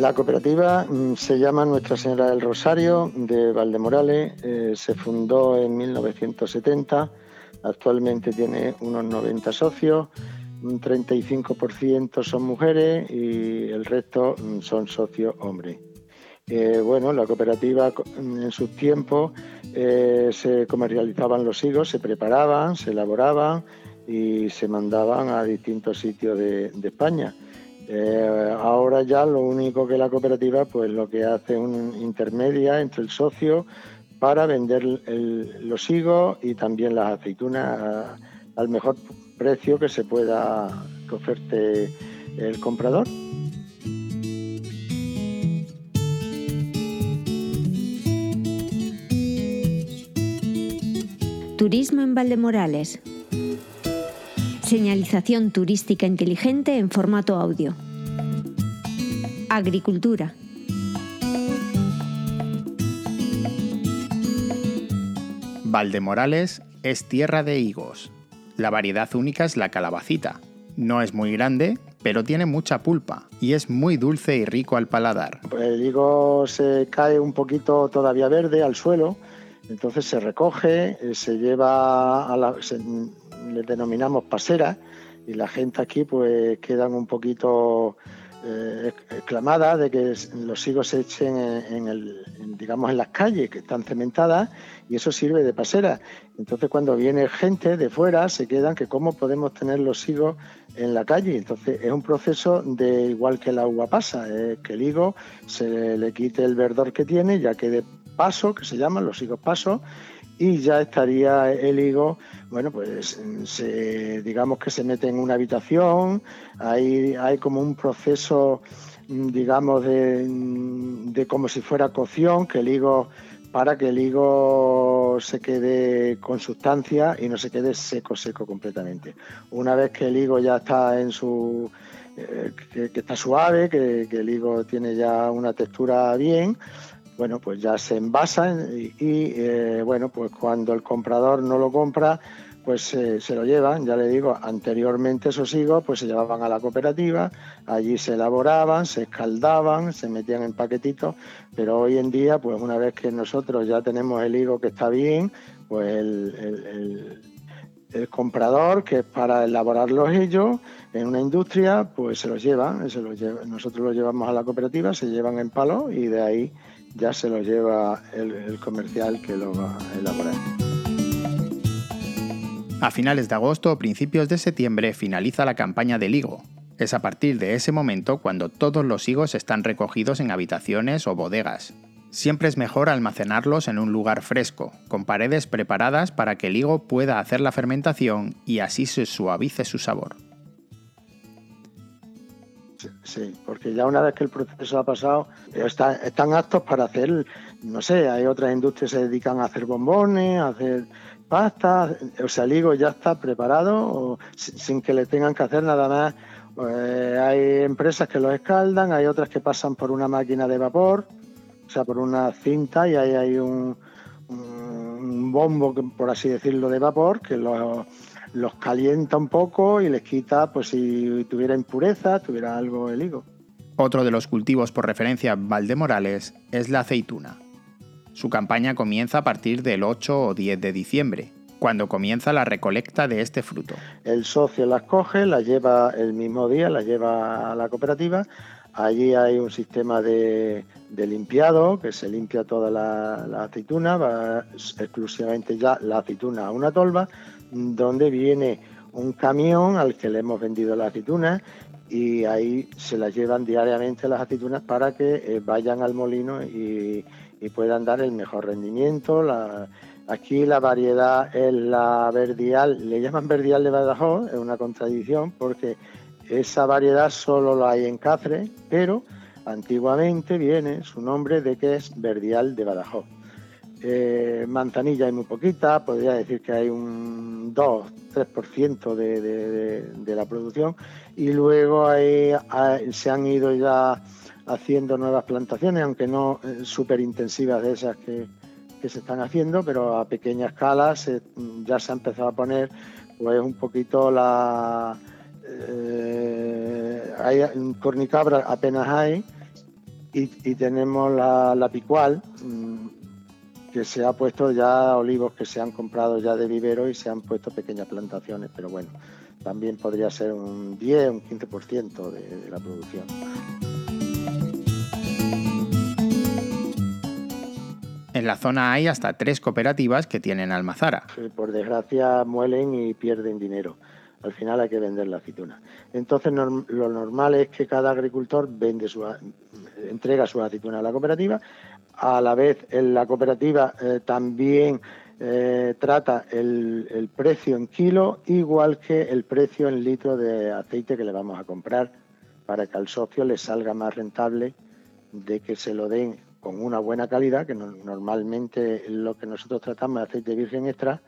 La cooperativa mm, se llama Nuestra Señora del Rosario de Valdemorales, eh, se fundó en 1970, actualmente tiene unos 90 socios, un 35% son mujeres y el resto mm, son socios hombres. Eh, bueno, la cooperativa mm, en sus tiempos eh, se comercializaban los higos, se preparaban, se elaboraban y se mandaban a distintos sitios de, España. Eh, ahora ya lo único que la cooperativa pues lo que hace es una intermedia entre el socio para vender los higos y también las aceitunas al mejor precio que se pueda que oferte el comprador. Turismo en Valdemorales. Señalización turística inteligente en formato audio. Agricultura. Valdemorales es tierra de higos. La variedad única es la calabacita. No es muy grande, pero tiene mucha pulpa y es muy dulce y rico al paladar. El higo se cae un poquito todavía verde al suelo entonces se recoge, eh, se lleva a la, le denominamos pasera y la gente aquí pues quedan un poquito eh, exclamada de que los higos se echen en, el, digamos en las calles que están cementadas y eso sirve de pasera. Entonces cuando viene gente de fuera se quedan que cómo podemos tener los higos en la calle. Entonces es un proceso de igual que la uva pasa, que el higo se le quite el verdor que tiene ya quede paso, que se llaman los higos pasos, y ya estaría el higo, bueno, pues se, digamos que se mete en una habitación, hay, hay como un proceso, digamos, de, de como si fuera cocción, que el higo para que el higo se quede con sustancia y no se quede seco, seco completamente. Una vez que el higo ya está en su... Eh, que, está suave, que, el higo tiene ya una textura bien, bueno, pues ya se envasan y, eh, bueno, pues cuando el comprador no lo compra, pues eh, se lo llevan, ya le digo, anteriormente esos higos pues se llevaban a la cooperativa, allí se elaboraban, se escaldaban, se metían en paquetitos, pero hoy en día pues una vez que nosotros ya tenemos el higo que está bien, pues el, comprador, que es para elaborarlos ellos en una industria, pues se los lleva, se los lleva, nosotros los llevamos a la cooperativa, se llevan en palo y de ahí ya se lo lleva el, comercial que lo va a elaborar. A finales de agosto o principios de septiembre finaliza la campaña del higo. Es a partir de ese momento cuando todos los higos están recogidos en habitaciones o bodegas. Siempre es mejor almacenarlos en un lugar fresco, con paredes preparadas para que el higo pueda hacer la fermentación y así se suavice su sabor. Sí, porque ya una vez que el proceso ha pasado, están aptos para hacer, no sé, hay otras industrias que se dedican a hacer bombones, a hacer pasta, o sea, el higo ya está preparado sin que le tengan que hacer nada más. Pues, hay empresas que lo escaldan, hay otras que pasan por una máquina de vapor, o sea, por una cinta y ahí hay un, un bombo, por así decirlo, de vapor que lo los calienta un poco y les quita, pues si tuviera impureza, tuviera algo el higo. Otro de los cultivos por referencia Valdemorales es la aceituna. Su campaña comienza a partir del 8 o 10 de diciembre, cuando comienza la recolecta de este fruto. El socio las coge, las lleva el mismo día, las lleva a la cooperativa. Allí hay un sistema de, limpiado, que se limpia toda la, la, aceituna, va exclusivamente ya la aceituna a una tolva, donde viene un camión al que le hemos vendido las aceitunas y ahí se las llevan diariamente las aceitunas para que eh, vayan al molino y, puedan dar el mejor rendimiento. aquí la variedad es la verdial, le llaman verdial de Badajoz, es una contradicción porque esa variedad solo la hay en Cáceres, pero antiguamente viene su nombre de que es verdial de Badajoz. Eh, manzanilla hay muy poquita, podría decir que hay un 2-3% de, de, la producción y luego se han ido ya haciendo nuevas plantaciones, aunque no eh, súper intensivas de esas que, se están haciendo, pero a pequeña escala ya se ha empezado a poner pues un poquito la... Eh, hay, cornicabra apenas hay, y, tenemos la, la picual, mm, que se ha puesto ya olivos que se han comprado ya de vivero y se han puesto pequeñas plantaciones, pero bueno, también podría ser un 10, un 15% de, de la producción. En la zona hay hasta tres cooperativas que tienen almazara. Por desgracia muelen y pierden dinero. Al final hay que vender la aceituna. Entonces lo normal es que cada agricultor vende su, entrega su aceituna a la cooperativa. A la vez en la cooperativa eh, también eh, trata el, el, precio en kilo igual que el precio en litro de aceite que le vamos a comprar para que al socio le salga más rentable de que se lo den con una buena calidad, que normalmente lo que nosotros tratamos es aceite virgen extra,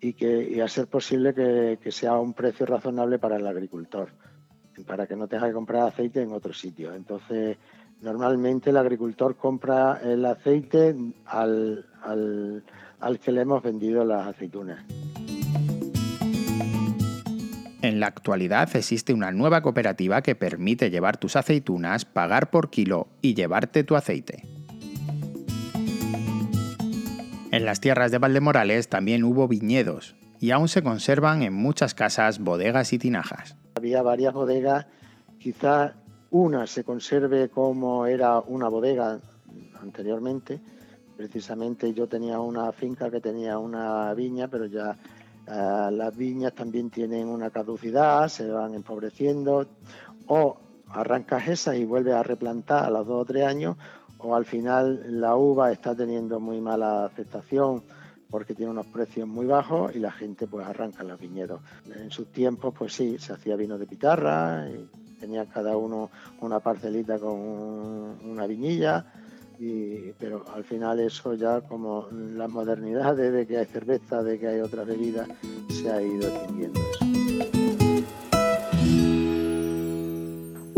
y que a ser posible que, sea un precio razonable para el agricultor, para que no tenga que comprar aceite en otro sitio. Entonces, normalmente el agricultor compra el aceite al, al que le hemos vendido las aceitunas. En la actualidad existe una nueva cooperativa que permite llevar tus aceitunas, pagar por kilo y llevarte tu aceite. En las tierras de Valdemorales también hubo viñedos y aún se conservan en muchas casas bodegas y tinajas. Había varias bodegas, quizás una se conserve como era una bodega anteriormente. Precisamente yo tenía una finca que tenía una viña, pero ya eh, las viñas también tienen una caducidad, se van empobreciendo, o arrancas esa y vuelves a replantar a los dos o tres años, o al final la uva está teniendo muy mala aceptación porque tiene unos precios muy bajos y la gente pues arranca los viñedos. En sus tiempos pues sí, se hacía vino de pitarra, y tenía cada uno una parcelita con una viñilla, pero al final eso ya como las modernidades de que hay cerveza, de que hay otras bebidas, se ha ido extinguiendo